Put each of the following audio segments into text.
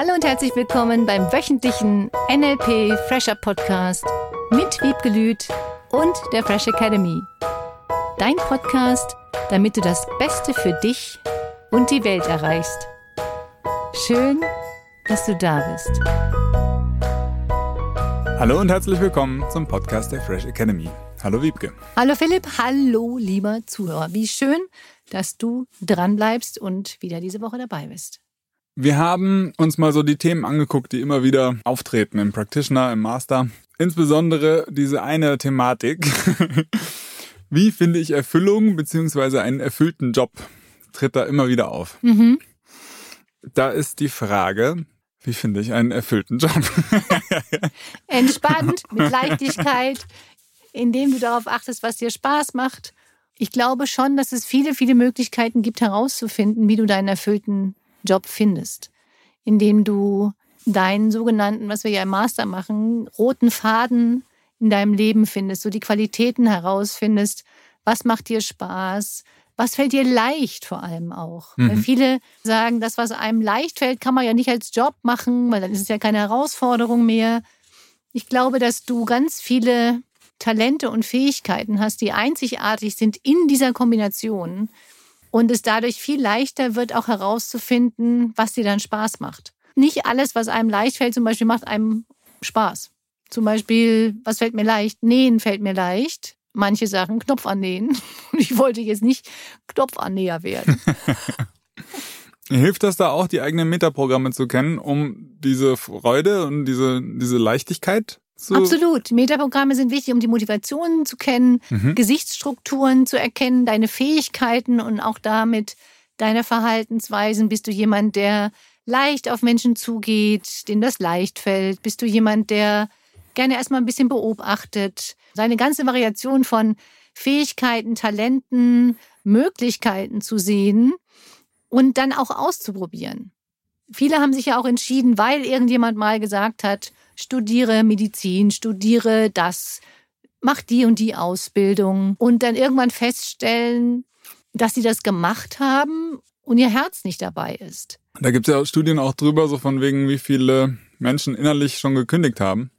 Hallo und herzlich willkommen beim wöchentlichen NLP Fresher Podcast mit Wiebke Lüth und der Fresh Academy. Dein Podcast, damit du das Beste für dich und die Welt erreichst. Schön, dass du da bist. Hallo und herzlich willkommen zum Podcast der Fresh Academy. Hallo Wiebke. Hallo Philipp, hallo lieber Zuhörer. Wie schön, dass du dran bleibst und wieder diese Woche dabei bist. Wir haben uns mal so die Themen angeguckt, die immer wieder auftreten im Practitioner, im Master. Insbesondere diese eine Thematik. Wie finde ich Erfüllung beziehungsweise einen erfüllten Job? Tritt da immer wieder auf. Mhm. Da ist die Frage, wie finde ich einen erfüllten Job? Entspannt, mit Leichtigkeit, indem du darauf achtest, was dir Spaß macht. Ich glaube schon, dass es viele, viele Möglichkeiten gibt, herauszufinden, wie du deinen erfüllten Job findest, indem du deinen sogenannten, was wir ja im Master machen, roten Faden in deinem Leben findest, so die Qualitäten herausfindest, was macht dir Spaß, was fällt dir leicht vor allem auch. Mhm. Weil viele sagen, das, was einem leicht fällt, kann man ja nicht als Job machen, weil dann ist es ja keine Herausforderung mehr. Ich glaube, dass du ganz viele Talente und Fähigkeiten hast, die einzigartig sind in dieser Kombination und es dadurch viel leichter wird, auch herauszufinden, was dir dann Spaß macht. Nicht alles, was einem leicht fällt, zum Beispiel macht einem Spaß. Zum Beispiel, was fällt mir leicht? Nähen fällt mir leicht. Manche Sachen Knopf annähen. Und ich wollte jetzt nicht Knopfannäher werden. Hilft das da auch, die eigenen Metaprogramme zu kennen, um diese Freude und diese, diese Leichtigkeit so. Absolut. Metaprogramme sind wichtig, um die Motivationen zu kennen, mhm. Gesichtsstrukturen zu erkennen, deine Fähigkeiten und auch damit deine Verhaltensweisen. Bist du jemand, der leicht auf Menschen zugeht, dem das leicht fällt? Bist du jemand, der gerne erstmal ein bisschen beobachtet? Seine ganze Variation von Fähigkeiten, Talenten, Möglichkeiten zu sehen und dann auch auszuprobieren. Viele haben sich ja auch entschieden, weil irgendjemand mal gesagt hat, studiere Medizin, studiere das, mach die und die Ausbildung und dann irgendwann feststellen, dass sie das gemacht haben und ihr Herz nicht dabei ist. Da gibt es ja Studien auch drüber, so von wegen, wie viele Menschen innerlich schon gekündigt haben.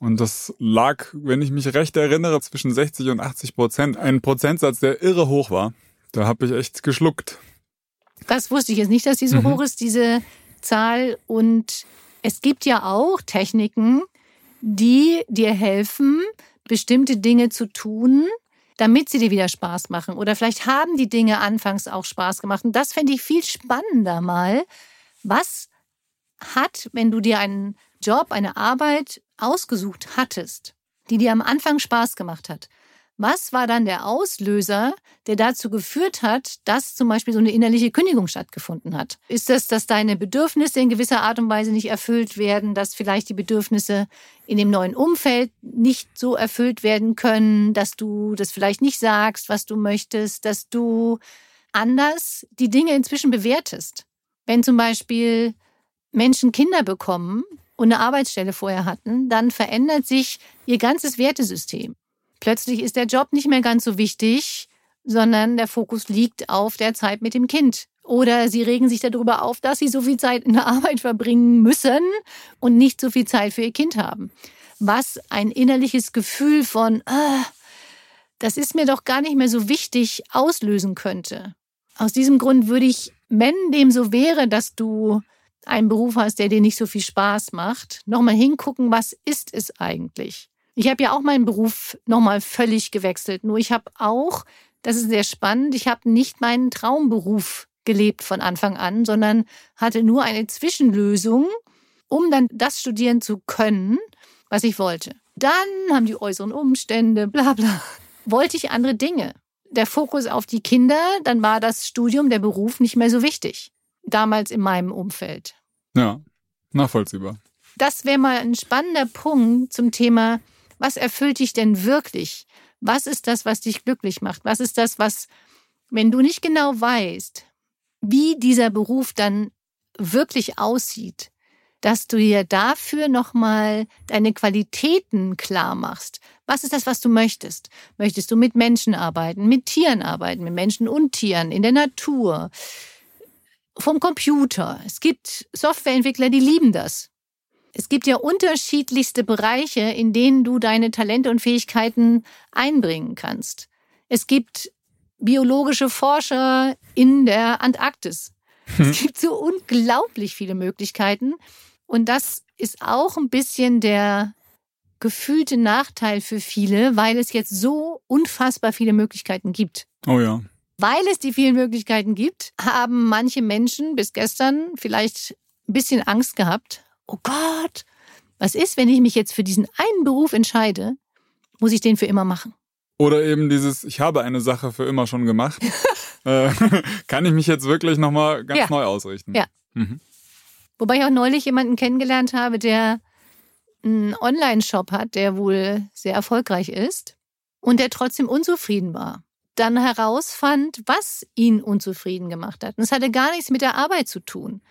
Und das lag, wenn ich mich recht erinnere, zwischen 60 und 80 Prozent. Ein Prozentsatz, der irre hoch war. Da habe ich echt geschluckt. Das wusste ich jetzt nicht, dass die so mhm. hoch ist, diese Zahl. Und es gibt ja auch Techniken, die dir helfen, bestimmte Dinge zu tun, damit sie dir wieder Spaß machen. Oder vielleicht haben die Dinge anfangs auch Spaß gemacht. Und das fände ich viel spannender mal. Was hat, wenn du dir einen Job, eine Arbeit ausgesucht hattest, die dir am Anfang Spaß gemacht hat, was war dann der Auslöser, der dazu geführt hat, dass zum Beispiel so eine innerliche Kündigung stattgefunden hat? Ist das, dass deine Bedürfnisse in gewisser Art und Weise nicht erfüllt werden, dass vielleicht die Bedürfnisse in dem neuen Umfeld nicht so erfüllt werden können, dass du das vielleicht nicht sagst, was du möchtest, dass du anders die Dinge inzwischen bewertest? Wenn zum Beispiel Menschen Kinder bekommen und eine Arbeitsstelle vorher hatten, dann verändert sich ihr ganzes Wertesystem. Plötzlich ist der Job nicht mehr ganz so wichtig, sondern der Fokus liegt auf der Zeit mit dem Kind. Oder sie regen sich darüber auf, dass sie so viel Zeit in der Arbeit verbringen müssen und nicht so viel Zeit für ihr Kind haben. Was ein innerliches Gefühl von, ah, das ist mir doch gar nicht mehr so wichtig, auslösen könnte. Aus diesem Grund würde ich, wenn dem so wäre, dass du einen Beruf hast, der dir nicht so viel Spaß macht, nochmal hingucken, was ist es eigentlich? Ich habe ja auch meinen Beruf nochmal völlig gewechselt. Nur ich habe auch, das ist sehr spannend, ich habe nicht meinen Traumberuf gelebt von Anfang an, sondern hatte nur eine Zwischenlösung, um dann das studieren zu können, was ich wollte. Dann haben die äußeren Umstände, bla bla, wollte ich andere Dinge. Der Fokus auf die Kinder, dann war das Studium, der Beruf nicht mehr so wichtig. Damals in meinem Umfeld. Ja, nachvollziehbar. Das wäre mal ein spannender Punkt zum Thema was erfüllt dich denn wirklich? Was ist das, was dich glücklich macht? Was ist das, was, wenn du nicht genau weißt, wie dieser Beruf dann wirklich aussieht, dass du dir dafür nochmal deine Qualitäten klar machst. Was ist das, was du möchtest? Möchtest du mit Menschen arbeiten, mit Tieren arbeiten, mit Menschen und Tieren, in der Natur? vom Computer. Es gibt Softwareentwickler, die lieben das. Es gibt ja unterschiedlichste Bereiche, in denen du deine Talente und Fähigkeiten einbringen kannst. Es gibt biologische Forscher in der Antarktis. Es hm. gibt so unglaublich viele Möglichkeiten. Und das ist auch ein bisschen der gefühlte Nachteil für viele, weil es jetzt so unfassbar viele Möglichkeiten gibt. Oh ja. Weil es die vielen Möglichkeiten gibt, haben manche Menschen bis gestern vielleicht ein bisschen Angst gehabt. Oh Gott, was ist, wenn ich mich jetzt für diesen einen Beruf entscheide? Muss ich den für immer machen? Oder eben dieses, ich habe eine Sache für immer schon gemacht. äh, kann ich mich jetzt wirklich nochmal ganz ja. neu ausrichten? Ja. Mhm. Wobei ich auch neulich jemanden kennengelernt habe, der einen Online-Shop hat, der wohl sehr erfolgreich ist und der trotzdem unzufrieden war. Dann herausfand, was ihn unzufrieden gemacht hat. Und es hatte gar nichts mit der Arbeit zu tun.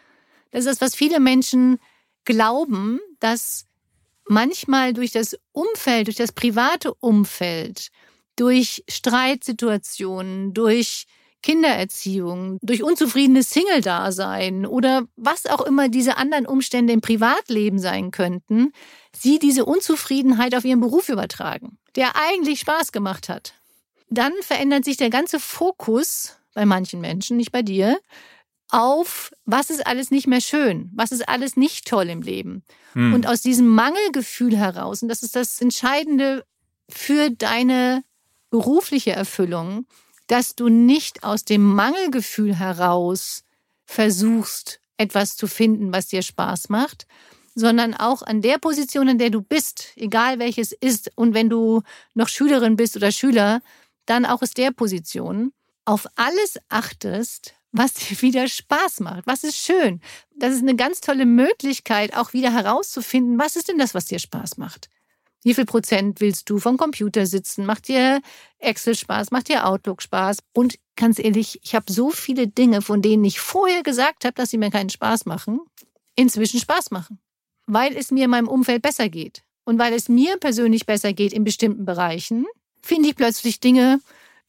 Das ist das, was viele Menschen glauben, dass manchmal durch das Umfeld, durch das private Umfeld, durch Streitsituationen, durch Kindererziehung, durch unzufriedenes Single-Dasein oder was auch immer diese anderen Umstände im Privatleben sein könnten, sie diese Unzufriedenheit auf ihren Beruf übertragen, der eigentlich Spaß gemacht hat. Dann verändert sich der ganze Fokus bei manchen Menschen, nicht bei dir, auf, was ist alles nicht mehr schön, was ist alles nicht toll im Leben. Hm. Und aus diesem Mangelgefühl heraus, und das ist das Entscheidende für deine berufliche Erfüllung, dass du nicht aus dem Mangelgefühl heraus versuchst, etwas zu finden, was dir Spaß macht, sondern auch an der Position, in der du bist, egal welches ist, und wenn du noch Schülerin bist oder Schüler, dann auch aus der Position, auf alles achtest, was dir wieder Spaß macht, was ist schön. Das ist eine ganz tolle Möglichkeit, auch wieder herauszufinden, was ist denn das, was dir Spaß macht. Wie viel Prozent willst du vom Computer sitzen? Macht dir Excel Spaß? Macht dir Outlook Spaß? Und ganz ehrlich, ich habe so viele Dinge, von denen ich vorher gesagt habe, dass sie mir keinen Spaß machen, inzwischen Spaß machen. Weil es mir in meinem Umfeld besser geht. Und weil es mir persönlich besser geht in bestimmten Bereichen, finde ich plötzlich Dinge,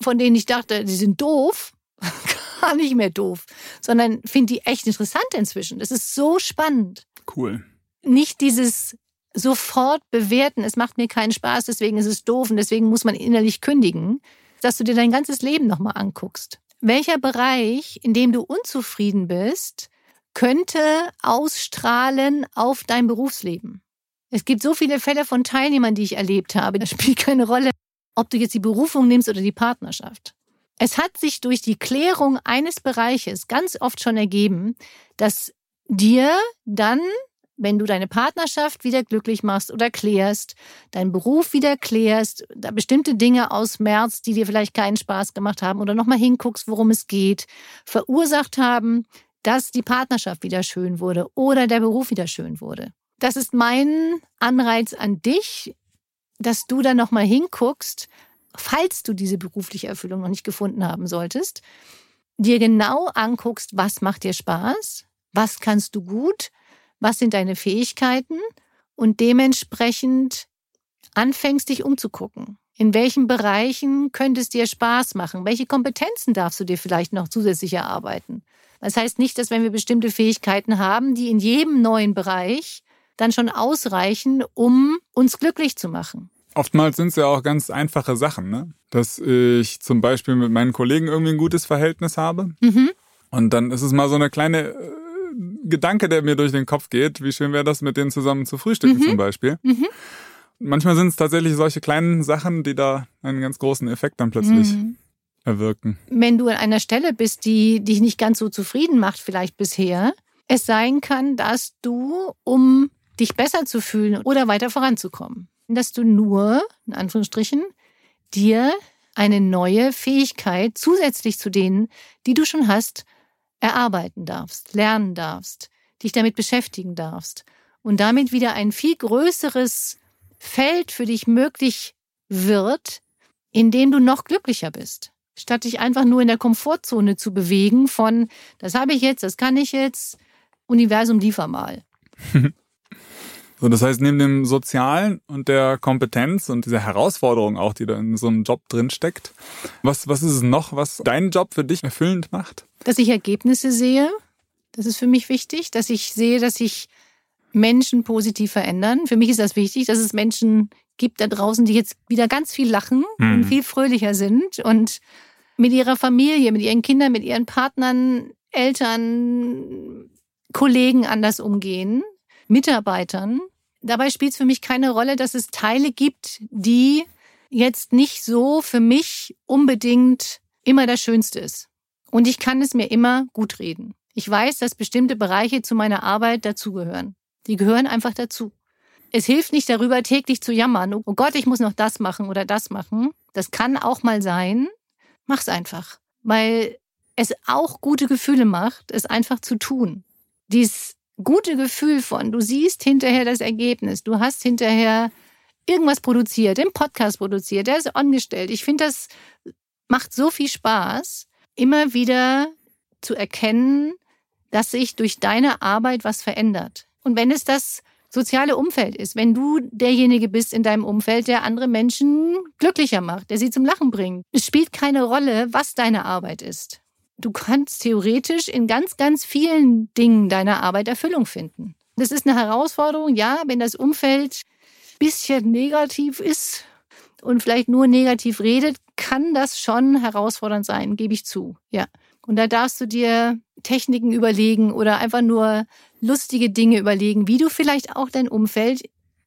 von denen ich dachte, die sind doof, gar nicht mehr doof, sondern finde die echt interessant inzwischen. Das ist so spannend. Cool. Nicht dieses sofort bewerten, es macht mir keinen Spaß, deswegen ist es doof und deswegen muss man innerlich kündigen, dass du dir dein ganzes Leben nochmal anguckst. Welcher Bereich, in dem du unzufrieden bist, könnte ausstrahlen auf dein Berufsleben? Es gibt so viele Fälle von Teilnehmern, die ich erlebt habe. Das spielt keine Rolle, ob du jetzt die Berufung nimmst oder die Partnerschaft. Es hat sich durch die Klärung eines Bereiches ganz oft schon ergeben, dass dir dann wenn du deine Partnerschaft wieder glücklich machst oder klärst, deinen Beruf wieder klärst, da bestimmte Dinge ausmerzt, die dir vielleicht keinen Spaß gemacht haben oder nochmal hinguckst, worum es geht, verursacht haben, dass die Partnerschaft wieder schön wurde oder der Beruf wieder schön wurde. Das ist mein Anreiz an dich, dass du da nochmal hinguckst, falls du diese berufliche Erfüllung noch nicht gefunden haben solltest, dir genau anguckst, was macht dir Spaß, was kannst du gut, was sind deine Fähigkeiten und dementsprechend anfängst, dich umzugucken. In welchen Bereichen könnte es dir Spaß machen? Welche Kompetenzen darfst du dir vielleicht noch zusätzlich erarbeiten? Das heißt nicht, dass wenn wir bestimmte Fähigkeiten haben, die in jedem neuen Bereich dann schon ausreichen, um uns glücklich zu machen. Oftmals sind es ja auch ganz einfache Sachen, ne? Dass ich zum Beispiel mit meinen Kollegen irgendwie ein gutes Verhältnis habe. Mhm. Und dann ist es mal so eine kleine äh, Gedanke, der mir durch den Kopf geht. Wie schön wäre das, mit denen zusammen zu frühstücken mhm. zum Beispiel. Mhm. Manchmal sind es tatsächlich solche kleinen Sachen, die da einen ganz großen Effekt dann plötzlich mhm. erwirken. Wenn du an einer Stelle bist, die dich nicht ganz so zufrieden macht, vielleicht bisher, es sein kann, dass du, um dich besser zu fühlen oder weiter voranzukommen, dass du nur, in Anführungsstrichen, dir eine neue Fähigkeit zusätzlich zu denen, die du schon hast, erarbeiten darfst, lernen darfst, dich damit beschäftigen darfst und damit wieder ein viel größeres Feld für dich möglich wird, in dem du noch glücklicher bist. Statt dich einfach nur in der Komfortzone zu bewegen von, das habe ich jetzt, das kann ich jetzt, Universum liefer mal. So, das heißt, neben dem Sozialen und der Kompetenz und dieser Herausforderung auch, die da in so einem Job drin steckt, was, was ist es noch, was deinen Job für dich erfüllend macht? Dass ich Ergebnisse sehe, Das ist für mich wichtig, dass ich sehe, dass sich Menschen positiv verändern. Für mich ist das wichtig, dass es Menschen gibt da draußen, die jetzt wieder ganz viel lachen mhm. und viel fröhlicher sind und mit ihrer Familie, mit ihren Kindern, mit ihren Partnern, Eltern, Kollegen anders umgehen, Mitarbeitern. Dabei spielt es für mich keine Rolle, dass es Teile gibt, die jetzt nicht so für mich unbedingt immer das Schönste ist. Und ich kann es mir immer gut reden. Ich weiß, dass bestimmte Bereiche zu meiner Arbeit dazugehören. Die gehören einfach dazu. Es hilft nicht darüber, täglich zu jammern. Oh Gott, ich muss noch das machen oder das machen. Das kann auch mal sein. Mach's einfach. Weil es auch gute Gefühle macht, es einfach zu tun. Dieses gute Gefühl von, du siehst hinterher das Ergebnis, du hast hinterher irgendwas produziert, den Podcast produziert, der ist angestellt. Ich finde, das macht so viel Spaß, immer wieder zu erkennen, dass sich durch deine Arbeit was verändert. Und wenn es das soziale Umfeld ist, wenn du derjenige bist in deinem Umfeld, der andere Menschen glücklicher macht, der sie zum Lachen bringt. Es spielt keine Rolle, was deine Arbeit ist. Du kannst theoretisch in ganz, ganz vielen Dingen deiner Arbeit Erfüllung finden. Das ist eine Herausforderung, ja, wenn das Umfeld bisschen negativ ist und vielleicht nur negativ redet, kann das schon herausfordernd sein, gebe ich zu. Ja. Und da darfst du dir Techniken überlegen oder einfach nur lustige Dinge überlegen, wie du vielleicht auch dein Umfeld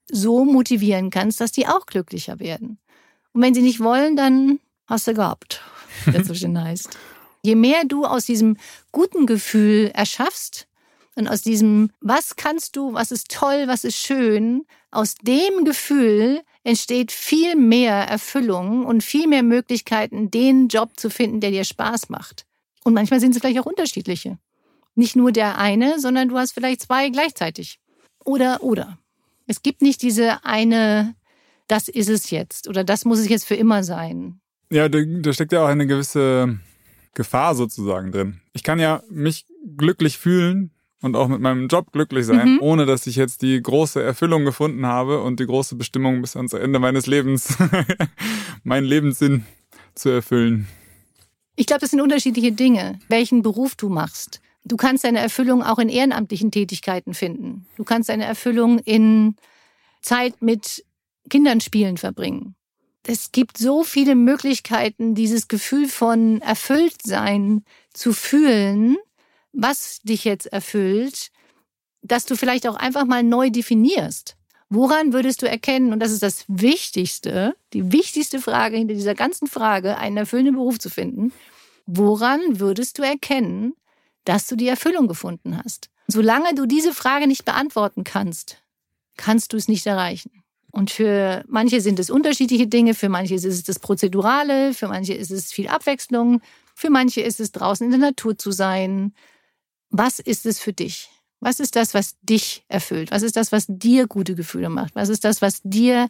so motivieren kannst, dass die auch glücklicher werden. Und wenn sie nicht wollen, dann hast du gehabt, wie das so schön heißt. Je mehr du aus diesem guten Gefühl erschaffst und aus diesem, was kannst du, was ist toll, was ist schön, aus dem Gefühl entsteht viel mehr Erfüllung und viel mehr Möglichkeiten, den Job zu finden, der dir Spaß macht. Und manchmal sind es vielleicht auch unterschiedliche. Nicht nur der eine, sondern du hast vielleicht zwei gleichzeitig. Oder, oder. Es gibt nicht diese eine, das ist es jetzt oder das muss es jetzt für immer sein. Ja, da, da steckt ja auch eine gewisse Gefahr sozusagen drin. Ich kann ja mich glücklich fühlen und auch mit meinem Job glücklich sein, mhm. ohne dass ich jetzt die große Erfüllung gefunden habe und die große Bestimmung bis ans Ende meines Lebens, meinen Lebenssinn zu erfüllen. Ich glaube, das sind unterschiedliche Dinge, welchen Beruf du machst. Du kannst deine Erfüllung auch in ehrenamtlichen Tätigkeiten finden. Du kannst deine Erfüllung in Zeit mit Kindern spielen verbringen. Es gibt so viele Möglichkeiten, dieses Gefühl von Erfülltsein zu fühlen, was dich jetzt erfüllt, dass du vielleicht auch einfach mal neu definierst. Woran würdest du erkennen, und das ist das Wichtigste, die wichtigste Frage hinter dieser ganzen Frage, einen erfüllenden Beruf zu finden, woran würdest du erkennen, dass du die Erfüllung gefunden hast? Solange du diese Frage nicht beantworten kannst, kannst du es nicht erreichen. Und für manche sind es unterschiedliche Dinge, für manche ist es das Prozedurale, für manche ist es viel Abwechslung, für manche ist es draußen in der Natur zu sein. Was ist es für dich? Was ist das, was dich erfüllt? Was ist das, was dir gute Gefühle macht? Was ist das, was dir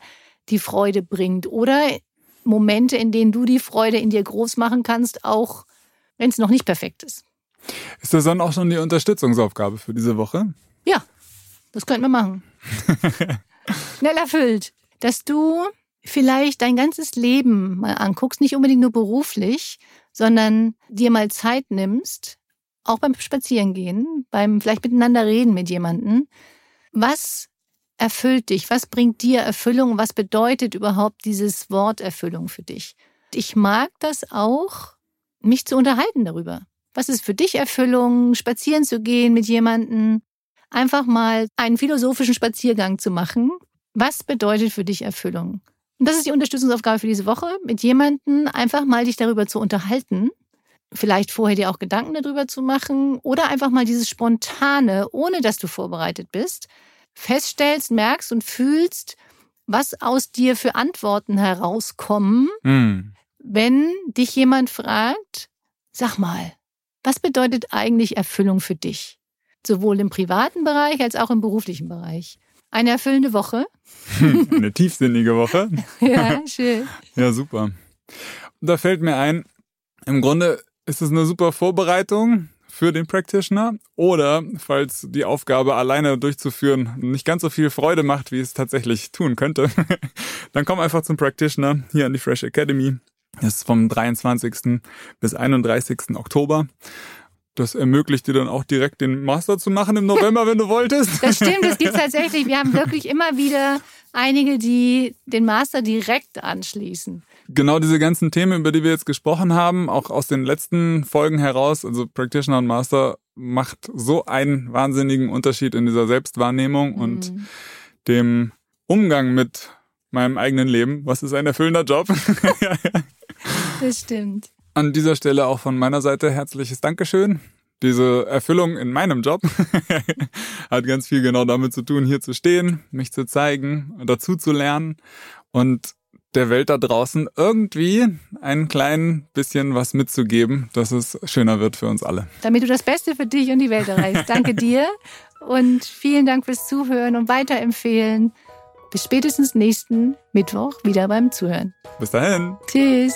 die Freude bringt? Oder Momente, in denen du die Freude in dir groß machen kannst, auch wenn es noch nicht perfekt ist. Ist das dann auch schon die Unterstützungsaufgabe für diese Woche? Ja, das könnten wir machen. Schnell erfüllt. Dass du vielleicht dein ganzes Leben mal anguckst, nicht unbedingt nur beruflich, sondern dir mal Zeit nimmst, auch beim Spazierengehen, beim vielleicht miteinander reden mit jemandem. Was erfüllt dich? Was bringt dir Erfüllung? Was bedeutet überhaupt dieses Wort Erfüllung für dich? Ich mag das auch, mich zu unterhalten darüber. Was ist für dich Erfüllung? Spazieren zu gehen mit jemandem? Einfach mal einen philosophischen Spaziergang zu machen. Was bedeutet für dich Erfüllung? Und das ist die Unterstützungsaufgabe für diese Woche, mit jemandem einfach mal dich darüber zu unterhalten vielleicht vorher dir auch Gedanken darüber zu machen oder einfach mal dieses Spontane, ohne dass du vorbereitet bist, feststellst, merkst und fühlst, was aus dir für Antworten herauskommen, mhm. wenn dich jemand fragt, sag mal, was bedeutet eigentlich Erfüllung für dich? Sowohl im privaten Bereich als auch im beruflichen Bereich. Eine erfüllende Woche. Eine tiefsinnige Woche. ja, schön. Ja, super. Und da fällt mir ein, im Grunde ist es eine super Vorbereitung für den Practitioner oder falls die Aufgabe alleine durchzuführen nicht ganz so viel Freude macht, wie es tatsächlich tun könnte, dann komm einfach zum Practitioner hier an die Fresh Academy. Das ist vom 23. bis 31. Oktober. Das ermöglicht dir dann auch direkt den Master zu machen im November, wenn du wolltest. Das stimmt, das gibt tatsächlich. Wir haben wirklich immer wieder einige, die den Master direkt anschließen. Genau diese ganzen Themen, über die wir jetzt gesprochen haben, auch aus den letzten Folgen heraus, also Practitioner und Master macht so einen wahnsinnigen Unterschied in dieser Selbstwahrnehmung mhm. und dem Umgang mit meinem eigenen Leben. Was ist ein erfüllender Job? das stimmt. An dieser Stelle auch von meiner Seite herzliches Dankeschön. Diese Erfüllung in meinem Job hat ganz viel genau damit zu tun, hier zu stehen, mich zu zeigen, dazu zu lernen und der Welt da draußen irgendwie ein klein bisschen was mitzugeben, dass es schöner wird für uns alle. Damit du das Beste für dich und die Welt erreichst. Danke dir und vielen Dank fürs Zuhören und weiterempfehlen. Bis spätestens nächsten Mittwoch wieder beim Zuhören. Bis dahin. Tschüss.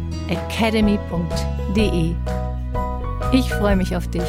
www.fresh-academy.de. Ich freue mich auf dich.